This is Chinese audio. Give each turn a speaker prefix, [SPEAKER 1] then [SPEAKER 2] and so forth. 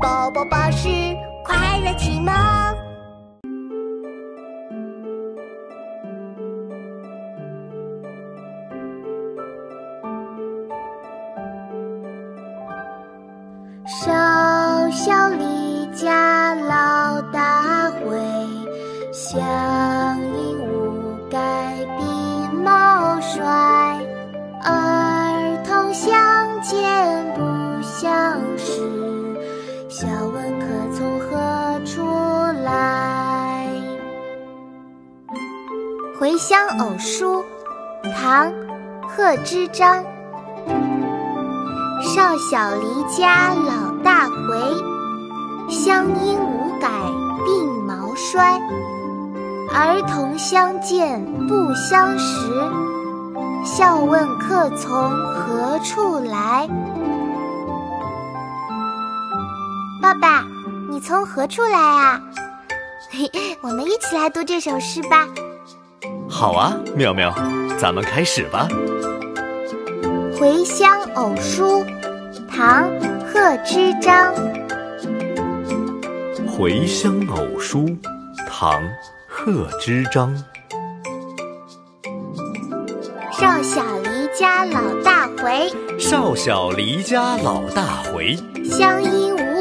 [SPEAKER 1] 宝宝巴士快乐启蒙。
[SPEAKER 2] 小回乡偶书》唐·贺知章。少小离家老大回，乡音无改鬓毛衰。儿童相见不相识，笑问客从何处来。爸爸，你从何处来啊？嘿，我们一起来读这首诗吧。
[SPEAKER 3] 好啊，妙妙，咱们开始吧。
[SPEAKER 2] 《回乡偶书》唐·贺知章。
[SPEAKER 3] 《回乡偶书》唐·贺知章。
[SPEAKER 2] 少小离家老大回，
[SPEAKER 3] 少小离家老大回。
[SPEAKER 2] 乡音无